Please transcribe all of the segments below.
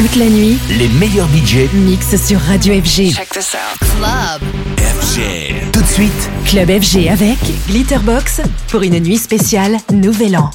Toute la nuit, les meilleurs budgets mixent sur Radio FG. Check this out. Club. FG. Tout de suite, Club FG avec Glitterbox pour une nuit spéciale Nouvel An.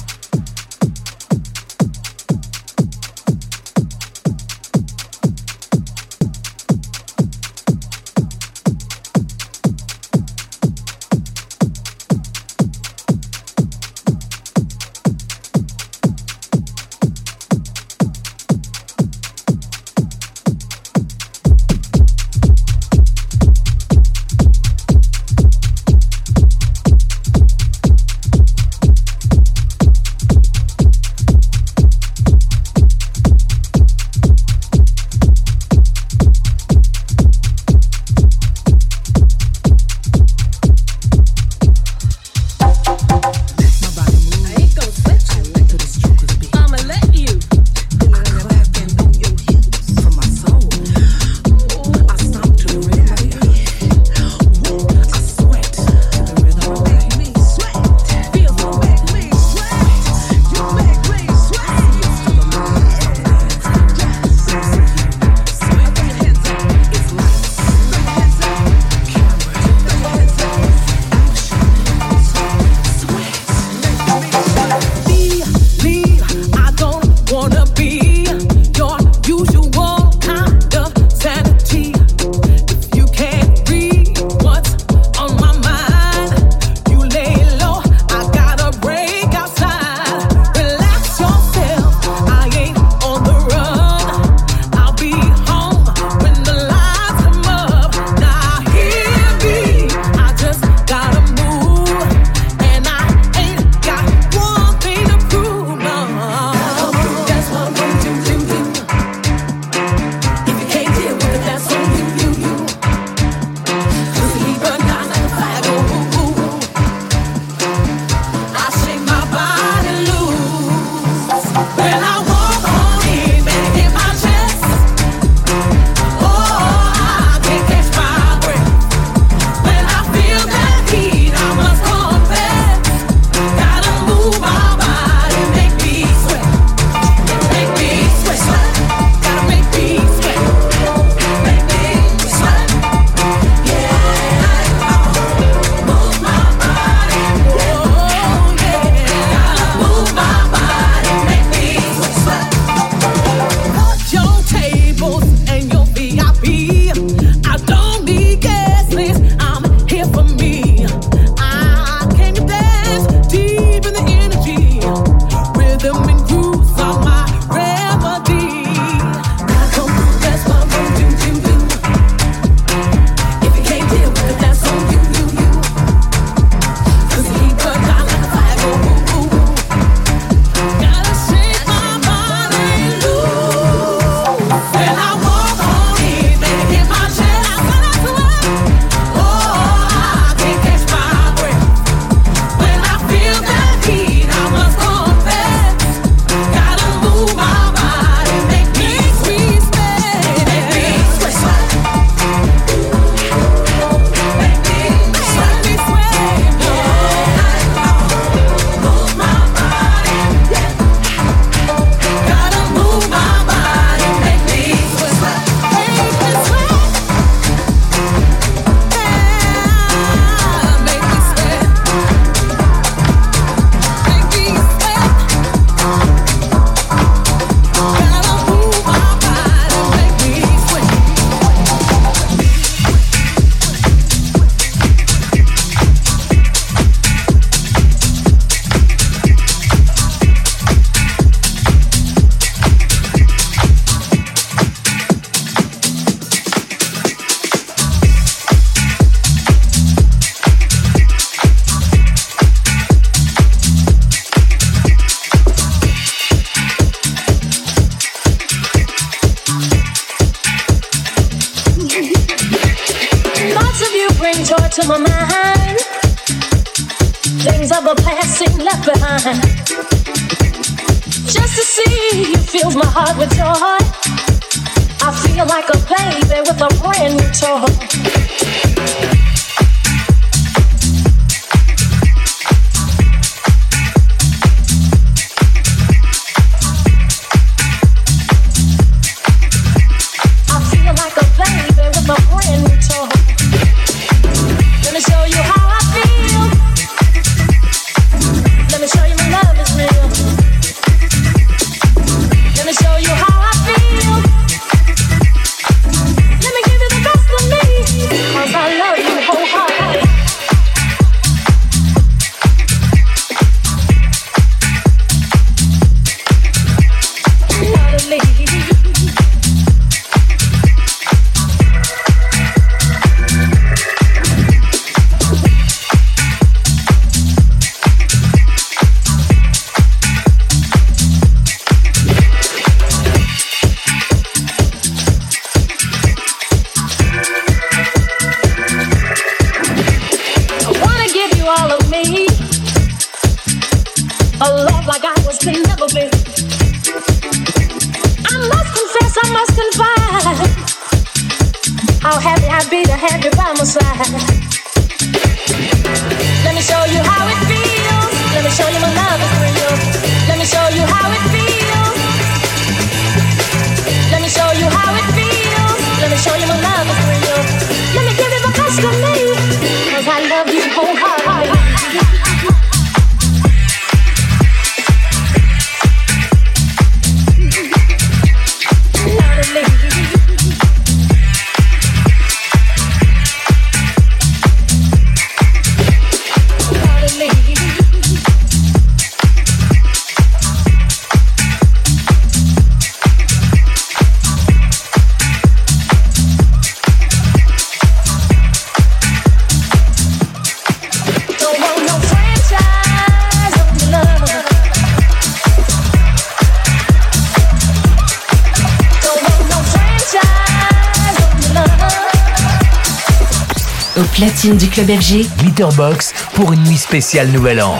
Platine du club FG, Glitterbox pour une nuit spéciale Nouvel An.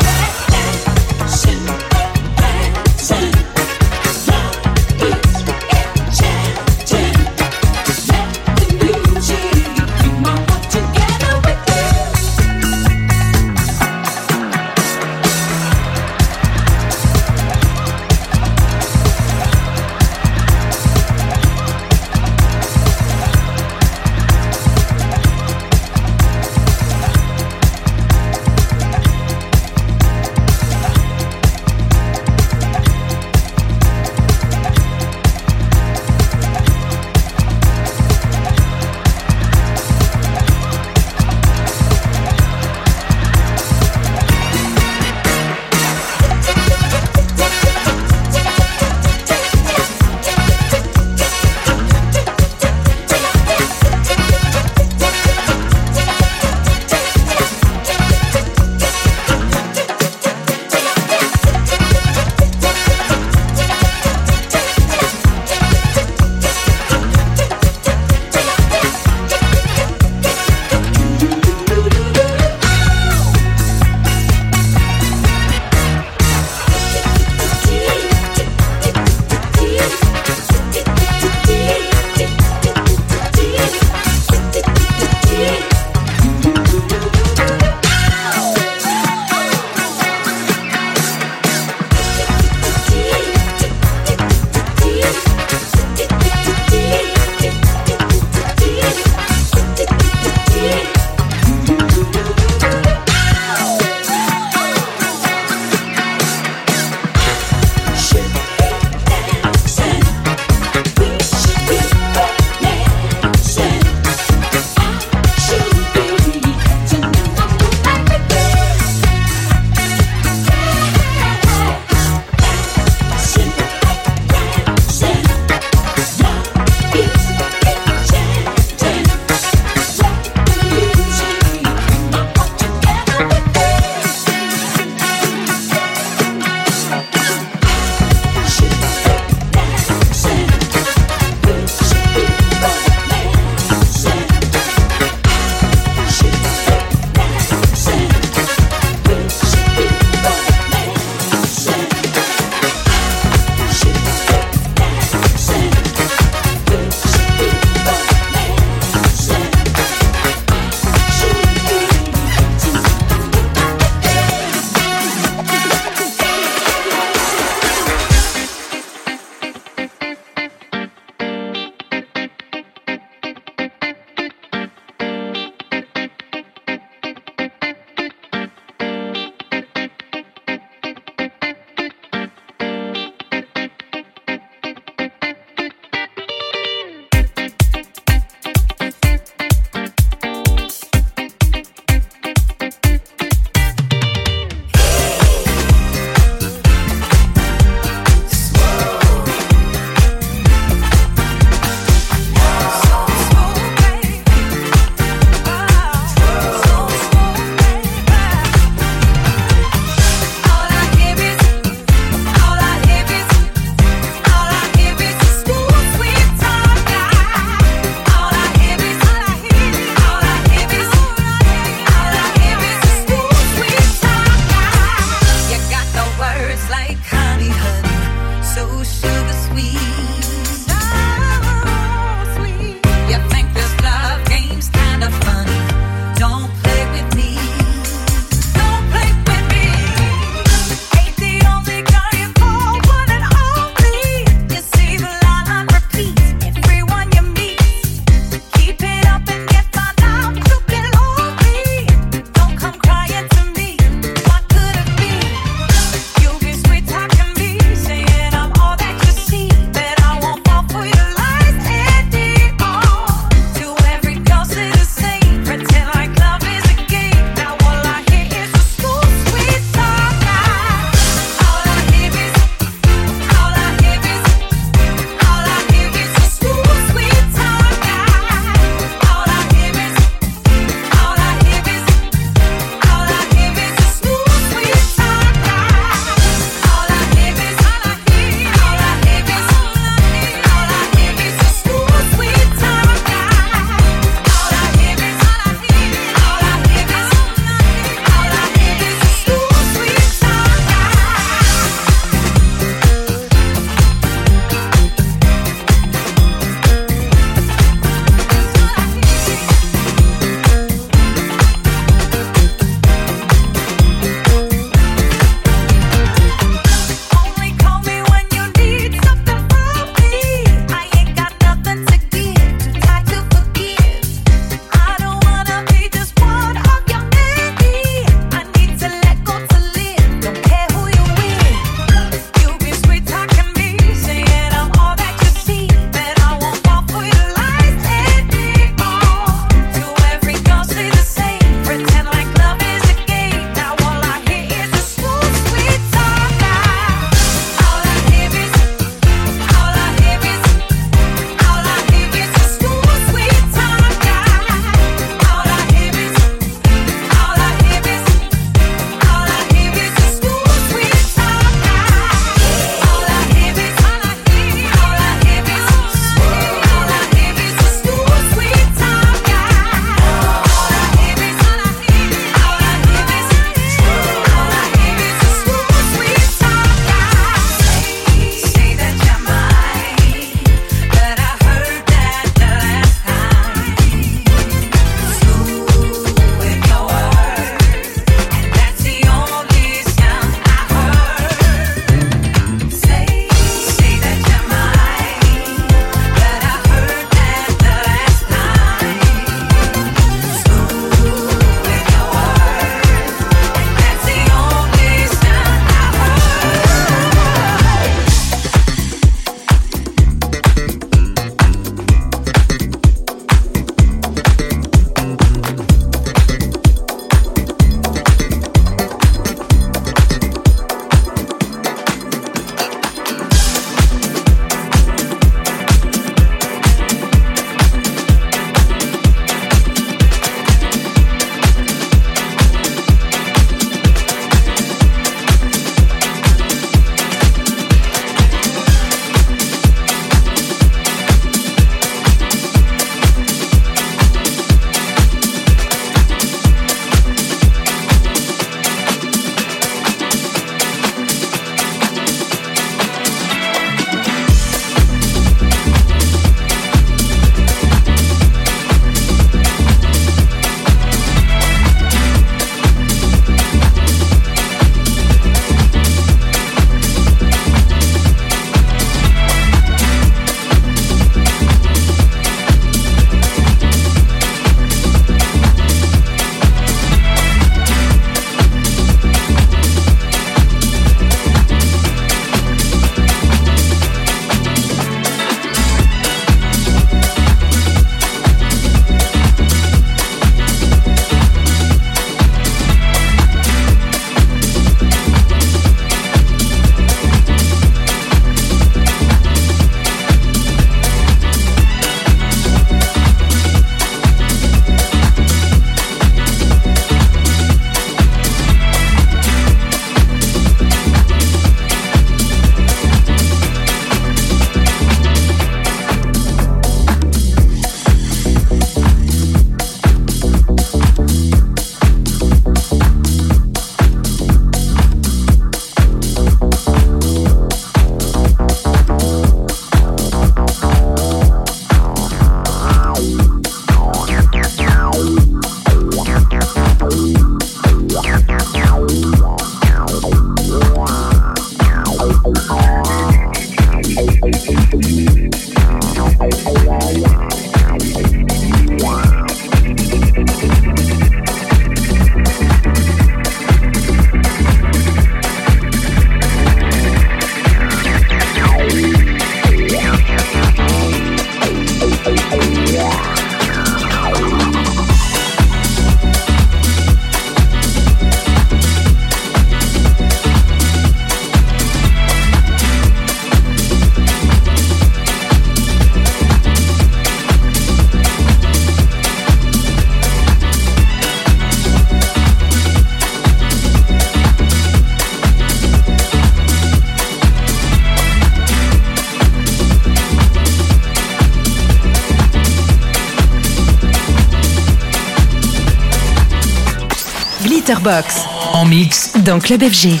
En mix. Dans Club FG.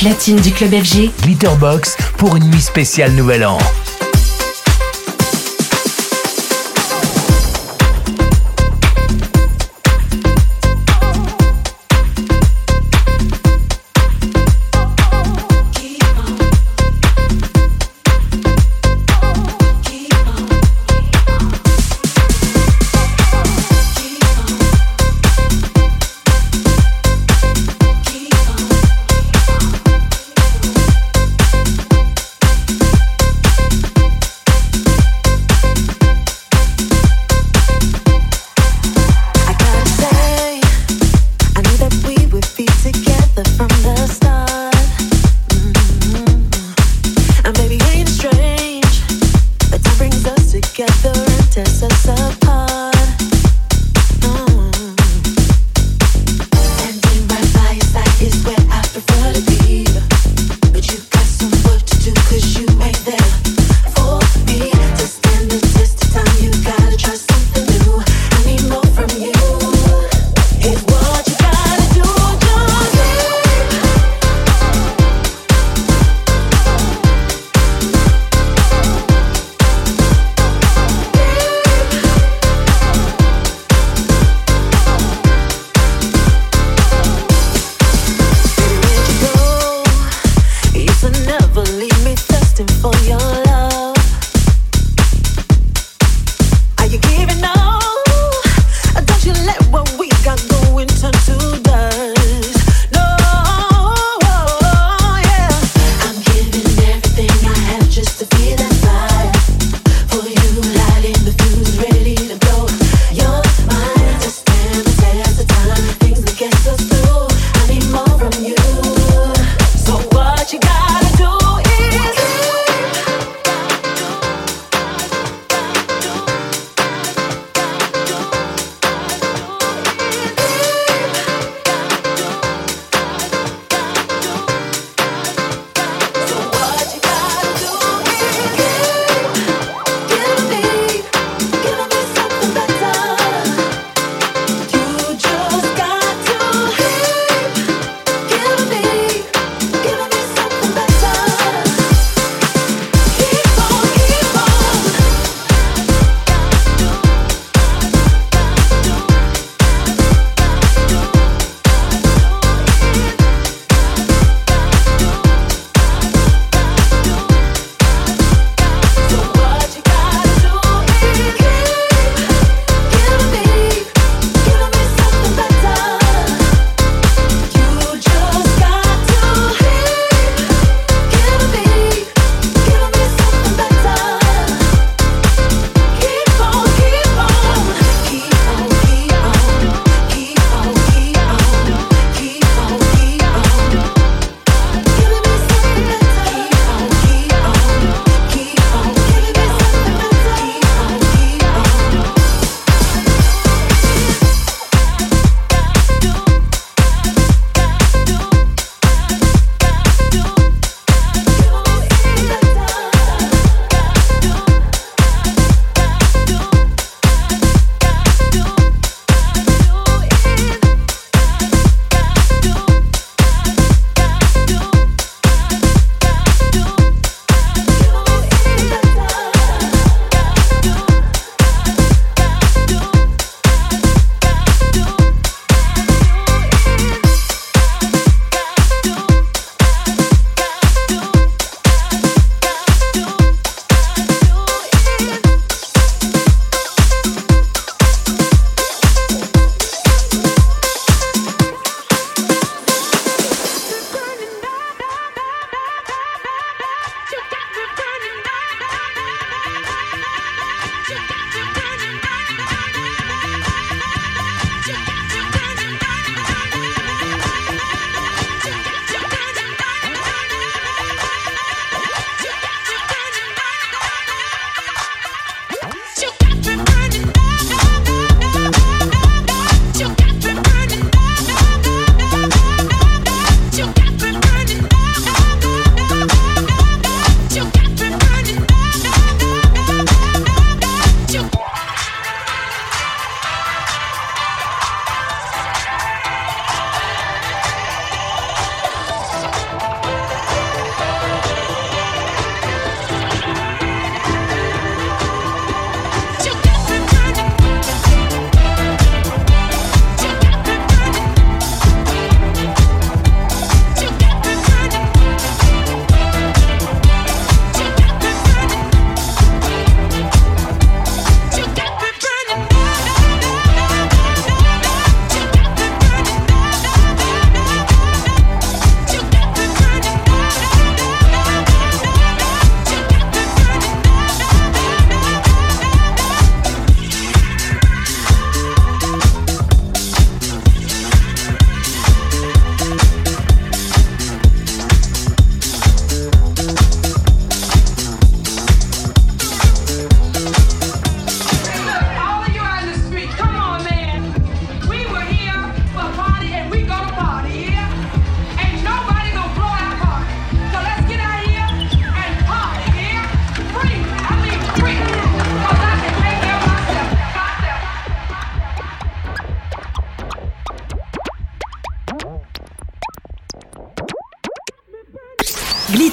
Platine du club FG. Glitterbox pour une nuit spéciale Nouvel An.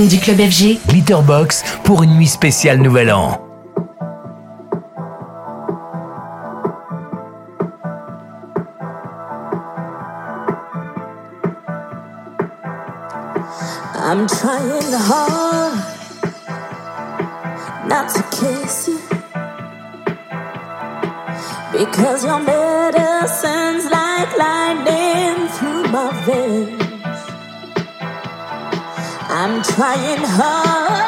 Platine du club FG. Glitterbox pour une nuit spéciale Nouvel An. I'm trying hard not to kiss you because your I'm trying hard.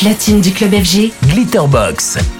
Platine du club FG, Glitterbox.